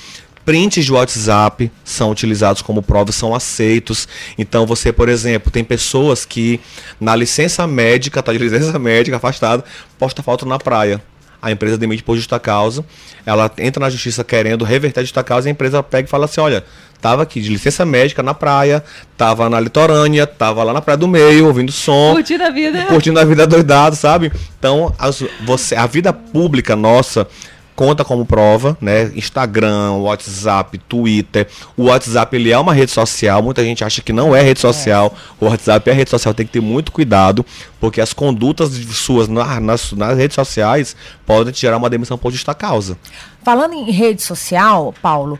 prints de WhatsApp são utilizados como prova, são aceitos. Então, você, por exemplo, tem pessoas que na licença médica, tá de licença médica afastado, posta foto na praia. A empresa demite por justa causa, ela entra na justiça querendo reverter a justa causa e a empresa pega e fala assim: olha, Tava aqui de licença médica na praia, tava na litorânea, tava lá na Praia do Meio, ouvindo som. Curtindo a vida. Curtindo a vida doidado, sabe? Então, as, você, a vida pública nossa conta como prova, né? Instagram, WhatsApp, Twitter. O WhatsApp ele é uma rede social. Muita gente acha que não é rede social. É. O WhatsApp é rede social. Tem que ter muito cuidado, porque as condutas suas na, nas, nas redes sociais podem te gerar uma demissão por justa causa. Falando em rede social, Paulo,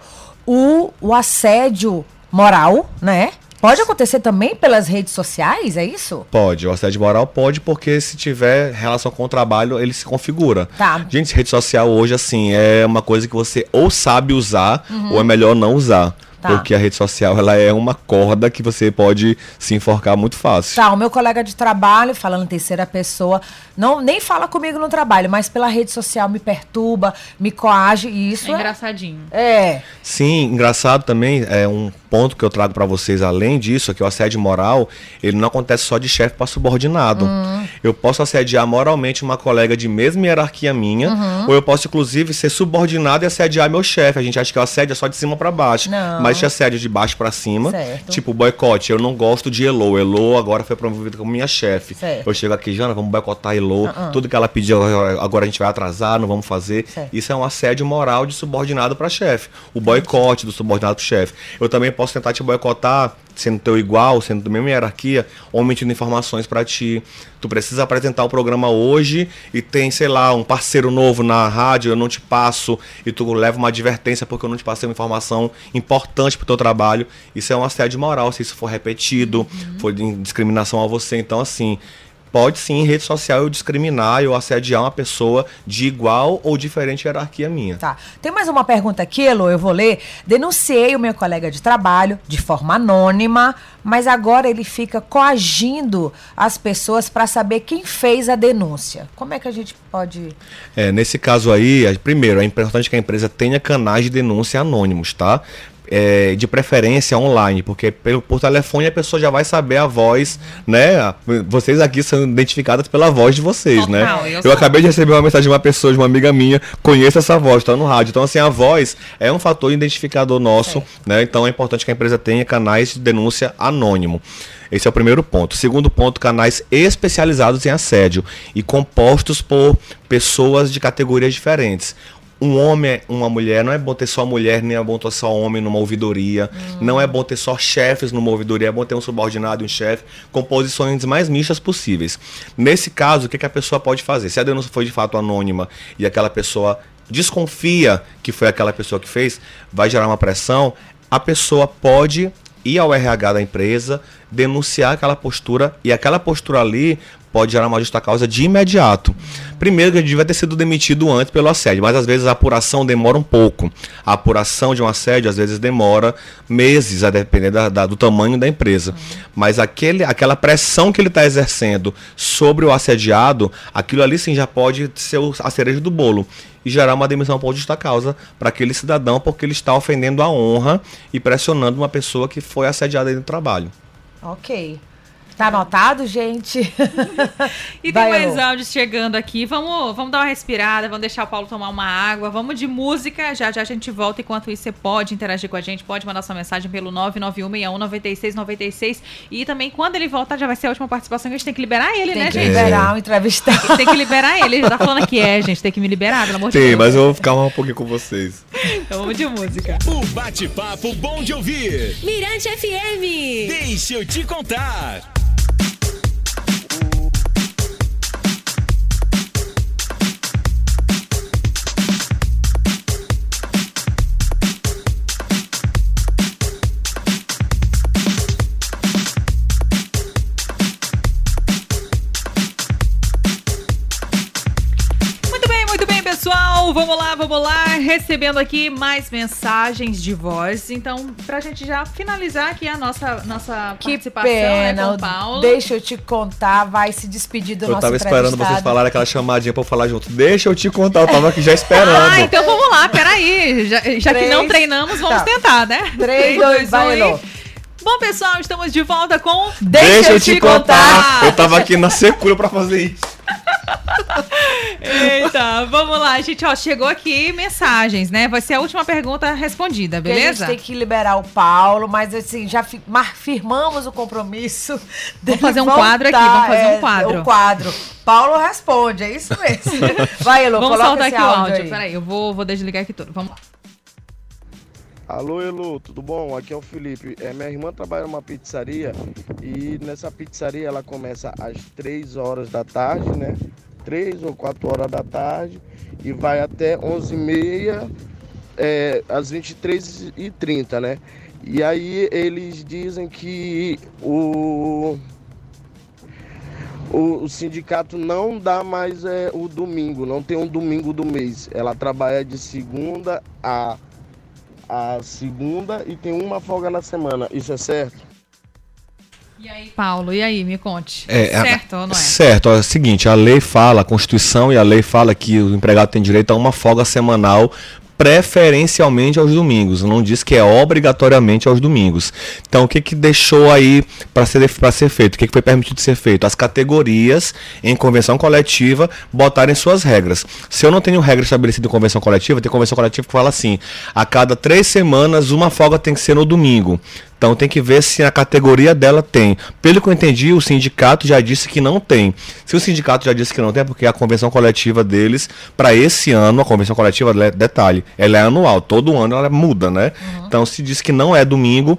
o, o assédio moral, né? Pode acontecer também pelas redes sociais, é isso? Pode, o assédio moral pode, porque se tiver relação com o trabalho, ele se configura. Tá. Gente, rede social hoje, assim, é uma coisa que você ou sabe usar, uhum. ou é melhor não usar. Tá. Porque a rede social ela é uma corda que você pode se enforcar muito fácil. Tá, o meu colega de trabalho, falando em terceira pessoa, não nem fala comigo no trabalho, mas pela rede social me perturba, me coage e isso é, é engraçadinho. É. Sim, engraçado também é um ponto que eu trago para vocês além disso é que o assédio moral, ele não acontece só de chefe para subordinado. Uhum. Eu posso assediar moralmente uma colega de mesma hierarquia minha, uhum. ou eu posso inclusive ser subordinado e assediar meu chefe. A gente acha que o assédio é só de cima para baixo. Não. Mas existe assédio de baixo para cima. Certo. Tipo, boicote. Eu não gosto de Elo. Elo agora foi promovida como minha chefe. Eu chego aqui, Jana, vamos boicotar Elo. Uh Tudo que ela pediu, agora a gente vai atrasar, não vamos fazer. Certo. Isso é um assédio moral de subordinado para chefe. O boicote do subordinado para chefe. Eu também posso tentar te boicotar sendo teu igual, sendo da mesma hierarquia, omitindo informações para ti. Tu precisa apresentar o programa hoje e tem, sei lá, um parceiro novo na rádio, eu não te passo e tu leva uma advertência porque eu não te passei uma informação importante pro teu trabalho. Isso é um assédio moral, se isso for repetido, uhum. for discriminação a você. Então, assim, pode sim, em rede social, eu discriminar, eu assediar uma pessoa de igual ou diferente hierarquia minha. Tá. Tem mais uma pergunta aqui, Elo, eu vou ler. Denunciei o meu colega de trabalho de forma anônima, mas agora ele fica coagindo as pessoas para saber quem fez a denúncia. Como é que a gente pode. É, nesse caso aí, primeiro, é importante que a empresa tenha canais de denúncia anônimos, tá? É, de preferência online, porque pelo, por telefone a pessoa já vai saber a voz, né? Vocês aqui são identificadas pela voz de vocês, né? eu, eu acabei de receber uma mensagem de uma pessoa, de uma amiga minha, conheço essa voz, tá no rádio. Então, assim, a voz é um fator identificador nosso, é. né? Então é importante que a empresa tenha canais de denúncia anônimo. Esse é o primeiro ponto. Segundo ponto, canais especializados em assédio e compostos por pessoas de categorias diferentes um homem, uma mulher, não é bom ter só mulher, nem é bom ter só homem numa ouvidoria, hum. não é bom ter só chefes numa ouvidoria, é bom ter um subordinado e um chefe, com posições mais mistas possíveis. Nesse caso, o que, que a pessoa pode fazer? Se a denúncia foi de fato anônima e aquela pessoa desconfia que foi aquela pessoa que fez, vai gerar uma pressão, a pessoa pode ir ao RH da empresa, denunciar aquela postura e aquela postura ali pode gerar uma justa causa de imediato. Primeiro, que ele devia ter sido demitido antes pelo assédio, mas às vezes a apuração demora um pouco. A apuração de um assédio às vezes demora meses, a depender da, da, do tamanho da empresa. Mas aquele, aquela pressão que ele está exercendo sobre o assediado, aquilo ali sim já pode ser a cereja do bolo e gerar uma demissão por justa causa para aquele cidadão, porque ele está ofendendo a honra e pressionando uma pessoa que foi assediada no trabalho. Ok. Tá anotado, gente? e Vai, tem mais áudios chegando aqui. Vamos, vamos dar uma respirada, vamos deixar o Paulo tomar uma água. Vamos de música. Já já a gente volta. Enquanto isso, você pode interagir com a gente, pode mandar sua mensagem pelo 991619696. E também, quando ele voltar, já vai ser a última participação que a gente tem que liberar ele, tem né, que gente? liberar o entrevistado. Tem, tem, que liberar ele. Ele já tá falando que é, gente. Tem que me liberar, pelo amor de Deus. Tem, mas eu vou ficar um pouquinho com vocês. Então vamos de música. O bate-papo bom de ouvir. Mirante FM. Deixa eu te contar. Vamos lá, vamos lá. Recebendo aqui mais mensagens de voz. Então, pra gente já finalizar aqui a nossa, nossa que participação né, pena. Né, com o Paulo. Deixa eu te contar, vai se despedir do eu nosso Eu tava esperando vocês falarem aquela chamadinha pra eu falar junto. Deixa eu te contar, eu tava aqui já esperando. ah, então vamos lá, peraí. Já, já que não treinamos, vamos tá. tentar, né? 3, 2, 1 vai, Bom, pessoal, estamos de volta com Deixa, Deixa eu te contar. contar. Eu tava aqui na secura pra fazer isso. Eita, vamos lá, gente. Ó, chegou aqui mensagens, né? Vai ser a última pergunta respondida, beleza? a gente tem que liberar o Paulo, mas assim, já firmamos o compromisso. Vamos fazer um quadro aqui, vamos fazer um quadro. É, o quadro. Paulo responde, é isso mesmo. Vai, Elu, vamos soltar aqui o áudio. Peraí, eu vou, vou desligar aqui tudo. Vamos lá. Alô, Elu, tudo bom? Aqui é o Felipe. É, minha irmã trabalha numa pizzaria e nessa pizzaria ela começa às 3 horas da tarde, né? 3 ou 4 horas da tarde e vai até 11h30, é, às 23h30, né? E aí eles dizem que o, o, o, sindicato não dá mais é, o domingo, não tem um domingo do mês. Ela trabalha de segunda a a segunda e tem uma folga na semana. Isso é certo? E aí, Paulo, e aí, me conte. É, é certo ou não é? Certo, é o seguinte, a lei fala, a Constituição e a lei fala que o empregado tem direito a uma folga semanal preferencialmente aos domingos, não diz que é obrigatoriamente aos domingos. Então, o que, que deixou aí para ser, ser feito? O que, que foi permitido ser feito? As categorias em convenção coletiva botarem suas regras. Se eu não tenho regra estabelecida em convenção coletiva, tem convenção coletiva que fala assim: a cada três semanas, uma folga tem que ser no domingo. Então tem que ver se a categoria dela tem. Pelo que eu entendi, o sindicato já disse que não tem. Se o sindicato já disse que não tem, é porque a convenção coletiva deles, para esse ano, a convenção coletiva, detalhe, ela é anual, todo ano ela muda, né? Uhum. Então se diz que não é domingo,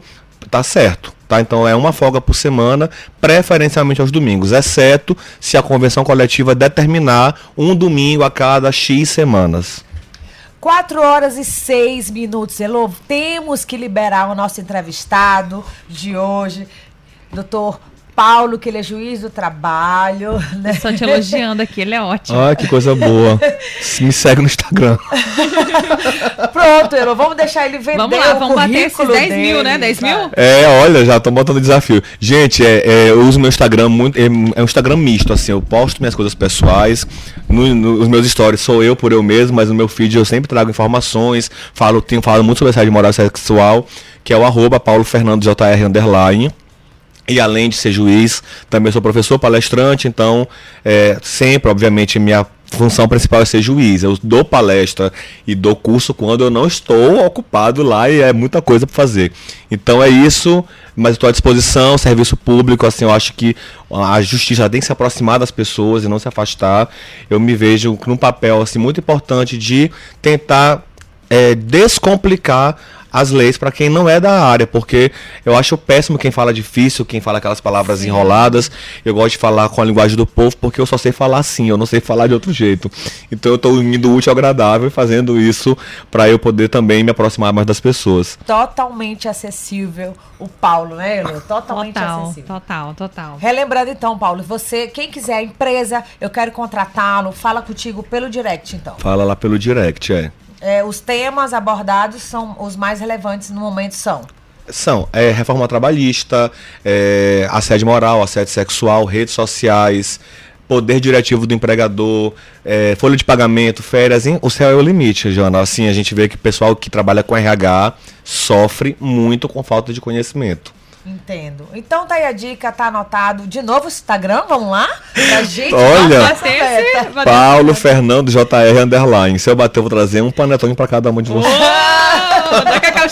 tá certo. Tá? Então é uma folga por semana, preferencialmente aos domingos, exceto se a convenção coletiva determinar um domingo a cada X semanas. 4 horas e 6 minutos. Elô, temos que liberar o nosso entrevistado de hoje, doutor Paulo, que ele é juiz do trabalho. Né? Só te elogiando aqui, ele é ótimo. Ah, que coisa boa. Me segue no Instagram. Pronto, Elo, vamos deixar ele vender Vamos lá, vamos bater esses 10 dele, mil, né? 10 mil? É, olha, já tô botando desafio. Gente, é, é, eu uso meu Instagram muito. É, é, um Instagram misto, assim. Eu posto minhas coisas pessoais. No, no, os meus stories sou eu por eu mesmo, mas no meu feed eu sempre trago informações. Falo, tenho falado muito sobre assédio moral sexual, que é o arroba Paulo Fernando JR underline. E além de ser juiz, também sou professor palestrante, então é, sempre, obviamente, minha função principal é ser juiz. Eu dou palestra e dou curso quando eu não estou ocupado lá e é muita coisa para fazer. Então é isso, mas estou à disposição, serviço público, assim, eu acho que a justiça tem que se aproximar das pessoas e não se afastar. Eu me vejo num papel assim muito importante de tentar é, descomplicar as leis para quem não é da área, porque eu acho péssimo quem fala difícil, quem fala aquelas palavras Sim. enroladas. Eu gosto de falar com a linguagem do povo, porque eu só sei falar assim, eu não sei falar de outro jeito. Então eu estou unindo útil ao agradável e fazendo isso para eu poder também me aproximar mais das pessoas. Totalmente acessível o Paulo, né, Elo? Totalmente total, acessível. Total, total. Relembrando então, Paulo, você, quem quiser a empresa, eu quero contratá-lo, fala contigo pelo direct, então. Fala lá pelo direct, é. É os temas abordados são os mais relevantes no momento são. São é, reforma trabalhista, é, assédio moral, assédio sexual, redes sociais, poder diretivo do empregador, é, folha de pagamento, férias, hein? o céu é o limite, Joana. Assim, a gente vê que o pessoal que trabalha com RH sofre muito com falta de conhecimento. Entendo. Então tá aí a dica, tá anotado. De novo o Instagram, vamos lá? Pra gente Olha, Paulo Fernando JR Underline. Se eu bater, eu vou trazer um panetone pra cada um de vocês. Dá cacau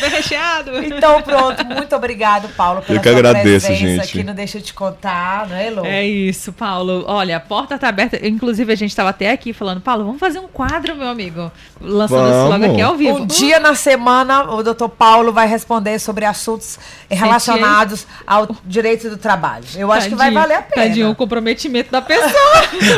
Bem recheado. Então pronto, muito obrigado, Paulo, pela eu que agradeço, gente. aqui no Deixa Eu Te Contar, não é, Elô? É isso, Paulo. Olha, a porta tá aberta. Inclusive, a gente estava até aqui falando, Paulo, vamos fazer um quadro, meu amigo. Lançando vamos. esse logo aqui ao vivo. Um dia na semana, o doutor Paulo vai responder sobre assuntos relacionados ao direito do trabalho. Eu acho Tadinho. que vai valer a pena. Tadinho, o comprometimento da pessoa.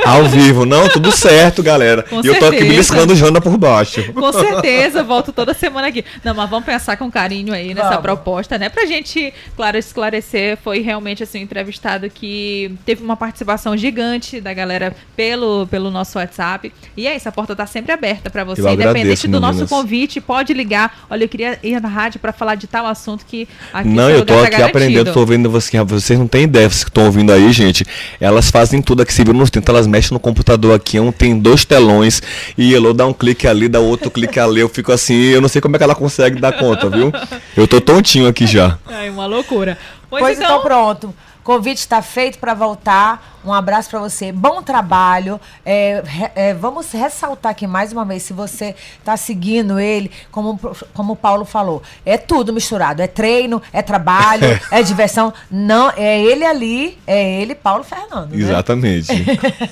ao vivo, não, tudo certo, galera. Com e certeza. eu tô aqui beliscando Jana por baixo. Com certeza, volto toda semana aqui. Não, mas vamos pensar com carinho aí nessa vamos. proposta, né? Pra gente, claro, esclarecer, foi realmente assim um entrevistado que teve uma participação gigante da galera pelo, pelo nosso WhatsApp. E é isso, a porta tá sempre aberta para você. Independente do nosso convite, pode ligar. Olha, eu queria ir na rádio para falar de tal assunto que aqui Não, eu tô tá aqui garantido. aprendendo, tô ouvindo você, vocês não têm ideia, vocês que estão ouvindo aí, gente. Elas fazem tudo aqui, se viu nos elas mexem no computador aqui, um tem dois telões e Elo dá um clique ali, dá outro clique ali, eu fico assim, eu não sei como é que ela consegue dar conta, viu? Eu tô tontinho aqui já. É uma loucura. Pois, pois então... então pronto. Convite está feito para voltar. Um abraço para você. Bom trabalho. É, é, vamos ressaltar aqui mais uma vez, se você está seguindo ele, como, como o Paulo falou, é tudo misturado. É treino, é trabalho, é diversão. Não, é ele ali, é ele, Paulo Fernando. Né? Exatamente.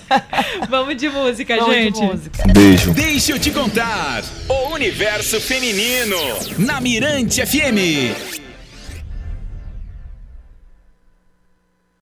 vamos de música, vamos gente. De música. Beijo. Deixa eu te contar. O universo feminino na Mirante FM.